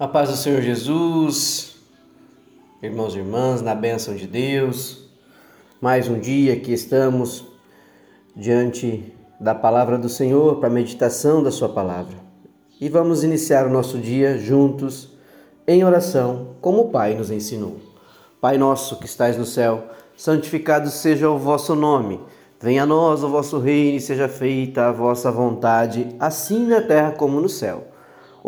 A paz do Senhor Jesus, irmãos e irmãs, na bênção de Deus. Mais um dia que estamos diante da palavra do Senhor para a meditação da Sua palavra. E vamos iniciar o nosso dia juntos em oração, como o Pai nos ensinou. Pai nosso que estais no céu, santificado seja o vosso nome. Venha a nós o vosso reino e seja feita a vossa vontade, assim na terra como no céu.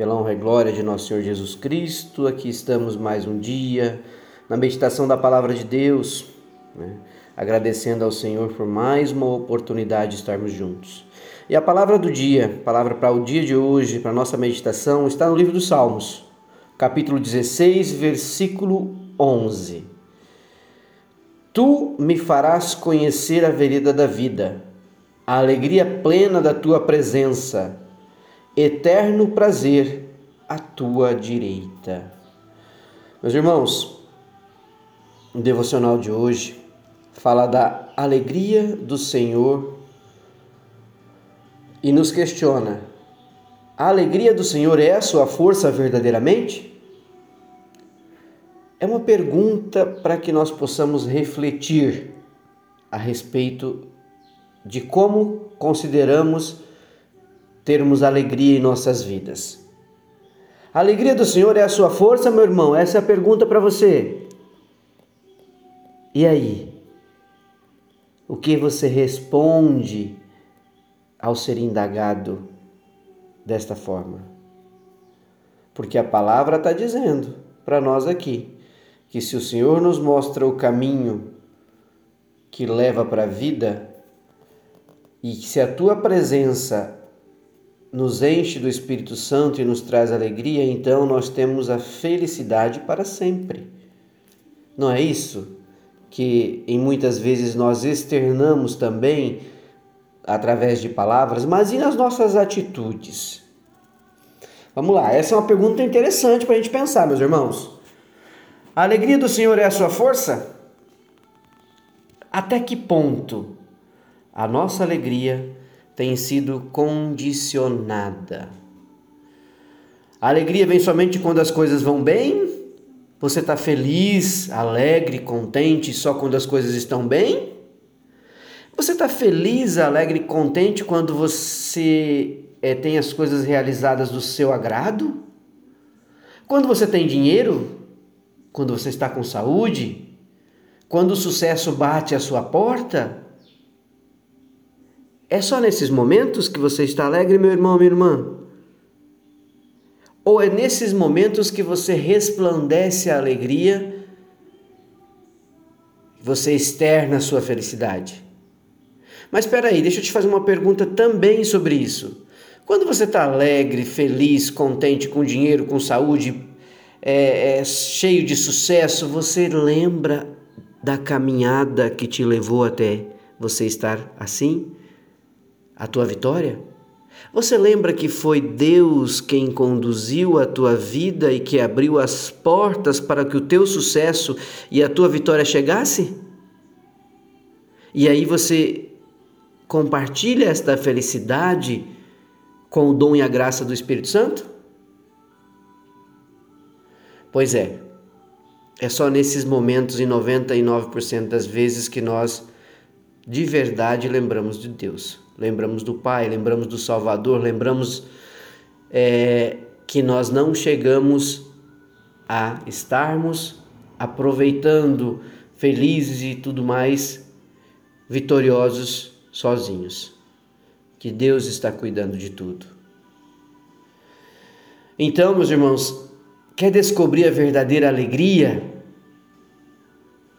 Pela honra e glória de nosso Senhor Jesus Cristo, aqui estamos mais um dia na meditação da palavra de Deus, né? agradecendo ao Senhor por mais uma oportunidade de estarmos juntos. E a palavra do dia, palavra para o dia de hoje, para a nossa meditação, está no livro dos Salmos, capítulo 16, versículo 11. Tu me farás conhecer a vereda da vida, a alegria plena da tua presença eterno prazer à tua direita. Meus irmãos, o devocional de hoje fala da alegria do Senhor e nos questiona: a alegria do Senhor é a sua força verdadeiramente? É uma pergunta para que nós possamos refletir a respeito de como consideramos termos alegria em nossas vidas. A alegria do Senhor é a sua força, meu irmão? Essa é a pergunta para você. E aí? O que você responde ao ser indagado desta forma? Porque a palavra está dizendo para nós aqui que se o Senhor nos mostra o caminho que leva para a vida e que se a tua presença nos enche do Espírito Santo e nos traz alegria, então nós temos a felicidade para sempre. Não é isso que em muitas vezes nós externamos também através de palavras, mas e nas nossas atitudes? Vamos lá, essa é uma pergunta interessante para a gente pensar, meus irmãos. A alegria do Senhor é a sua força? Até que ponto a nossa alegria tem sido condicionada. A alegria vem somente quando as coisas vão bem? Você está feliz, alegre, contente só quando as coisas estão bem? Você está feliz, alegre, contente quando você é, tem as coisas realizadas do seu agrado? Quando você tem dinheiro? Quando você está com saúde? Quando o sucesso bate à sua porta? É só nesses momentos que você está alegre, meu irmão, minha irmã? Ou é nesses momentos que você resplandece a alegria, você externa a sua felicidade? Mas espera aí, deixa eu te fazer uma pergunta também sobre isso. Quando você está alegre, feliz, contente, com dinheiro, com saúde, é, é, cheio de sucesso, você lembra da caminhada que te levou até você estar assim? A tua vitória? Você lembra que foi Deus quem conduziu a tua vida e que abriu as portas para que o teu sucesso e a tua vitória chegasse? E aí você compartilha esta felicidade com o dom e a graça do Espírito Santo? Pois é, é só nesses momentos, em 99% das vezes, que nós de verdade lembramos de Deus lembramos do Pai, lembramos do Salvador, lembramos é, que nós não chegamos a estarmos aproveitando, felizes e tudo mais, vitoriosos sozinhos. Que Deus está cuidando de tudo. Então, meus irmãos, quer descobrir a verdadeira alegria?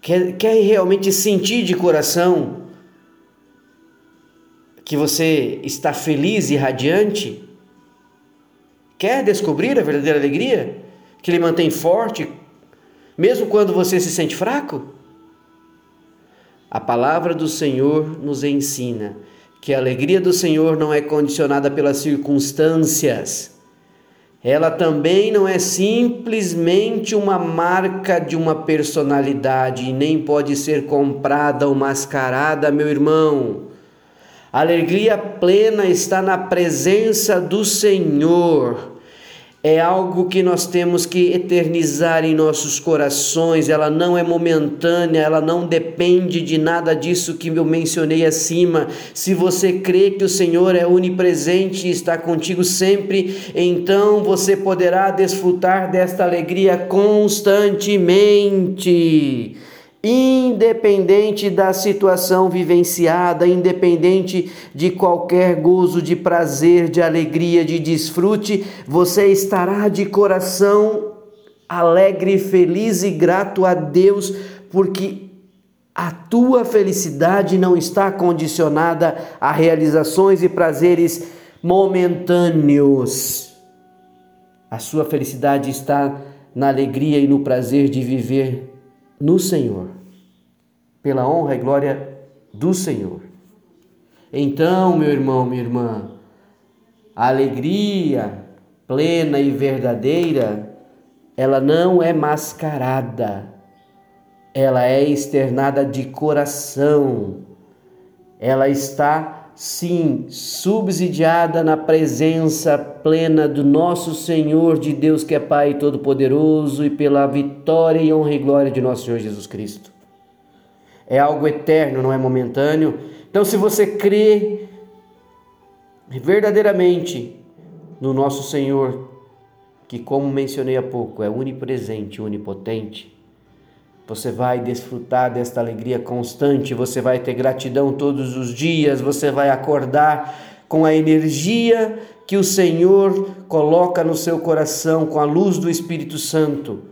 Quer, quer realmente sentir de coração que você está feliz e radiante? Quer descobrir a verdadeira alegria? Que lhe mantém forte, mesmo quando você se sente fraco? A palavra do Senhor nos ensina que a alegria do Senhor não é condicionada pelas circunstâncias. Ela também não é simplesmente uma marca de uma personalidade e nem pode ser comprada ou mascarada, meu irmão. A alegria plena está na presença do Senhor. É algo que nós temos que eternizar em nossos corações, ela não é momentânea, ela não depende de nada disso que eu mencionei acima. Se você crê que o Senhor é onipresente e está contigo sempre, então você poderá desfrutar desta alegria constantemente independente da situação vivenciada, independente de qualquer gozo, de prazer, de alegria, de desfrute, você estará de coração alegre, feliz e grato a Deus, porque a tua felicidade não está condicionada a realizações e prazeres momentâneos. A sua felicidade está na alegria e no prazer de viver no Senhor, pela honra e glória do Senhor. Então, meu irmão, minha irmã, a alegria plena e verdadeira, ela não é mascarada, ela é externada de coração, ela está sim, subsidiada na presença plena do nosso Senhor, de Deus que é Pai Todo-Poderoso e pela vitória e honra e glória de nosso Senhor Jesus Cristo. É algo eterno, não é momentâneo. Então, se você crê verdadeiramente no nosso Senhor, que, como mencionei há pouco, é onipresente, onipotente, você vai desfrutar desta alegria constante, você vai ter gratidão todos os dias, você vai acordar com a energia que o Senhor coloca no seu coração, com a luz do Espírito Santo.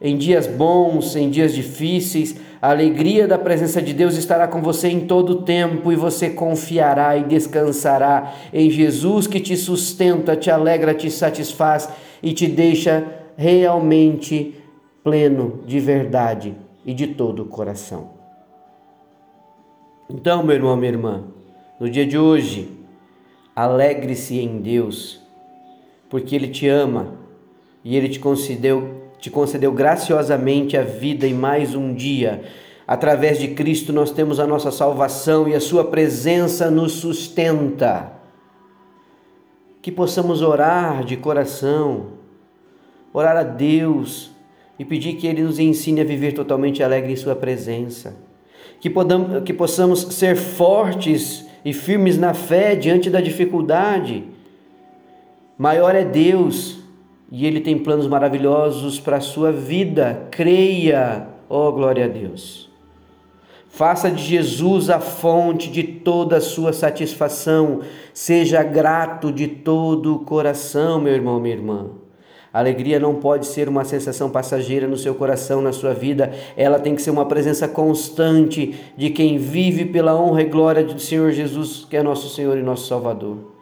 Em dias bons, em dias difíceis, a alegria da presença de Deus estará com você em todo o tempo e você confiará e descansará em Jesus que te sustenta, te alegra, te satisfaz e te deixa realmente pleno de verdade e de todo o coração. Então, meu irmão, minha irmã, no dia de hoje, alegre-se em Deus, porque Ele te ama e Ele te concedeu, te concedeu graciosamente a vida em mais um dia. Através de Cristo nós temos a nossa salvação e a Sua presença nos sustenta. Que possamos orar de coração, orar a Deus e pedir que Ele nos ensine a viver totalmente alegre em Sua presença. Que, que possamos ser fortes e firmes na fé diante da dificuldade. Maior é Deus e Ele tem planos maravilhosos para a sua vida. Creia, ó oh, glória a Deus. Faça de Jesus a fonte de toda a sua satisfação. Seja grato de todo o coração, meu irmão, minha irmã. A alegria não pode ser uma sensação passageira no seu coração, na sua vida. Ela tem que ser uma presença constante de quem vive pela honra e glória do Senhor Jesus, que é nosso Senhor e nosso Salvador.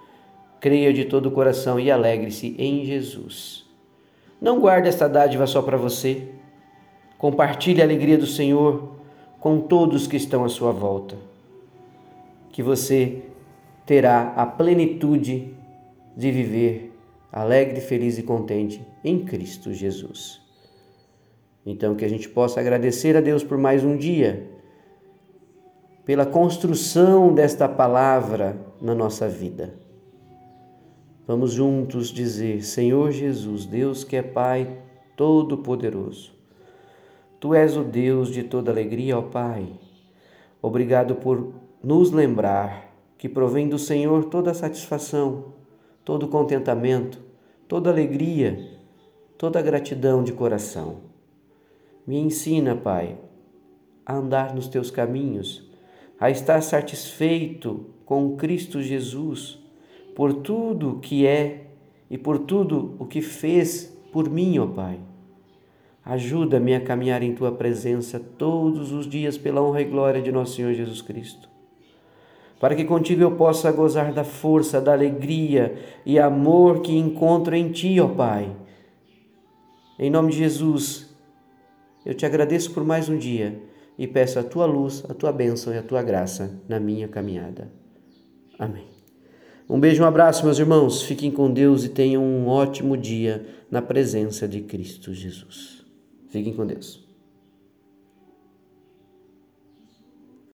Creia de todo o coração e alegre-se em Jesus. Não guarde esta dádiva só para você. Compartilhe a alegria do Senhor com todos que estão à sua volta. Que você terá a plenitude de viver alegre, feliz e contente em Cristo Jesus. Então, que a gente possa agradecer a Deus por mais um dia, pela construção desta palavra na nossa vida. Vamos juntos dizer: Senhor Jesus, Deus que é Pai Todo-Poderoso, Tu és o Deus de toda alegria, ó Pai. Obrigado por nos lembrar que provém do Senhor toda a satisfação todo contentamento, toda alegria, toda gratidão de coração. Me ensina, Pai, a andar nos teus caminhos, a estar satisfeito com Cristo Jesus por tudo que é e por tudo o que fez por mim, ó Pai. Ajuda-me a caminhar em tua presença todos os dias pela honra e glória de nosso Senhor Jesus Cristo para que contigo eu possa gozar da força, da alegria e amor que encontro em ti, ó Pai. Em nome de Jesus, eu te agradeço por mais um dia e peço a tua luz, a tua bênção e a tua graça na minha caminhada. Amém. Um beijo, um abraço, meus irmãos. Fiquem com Deus e tenham um ótimo dia na presença de Cristo Jesus. Fiquem com Deus.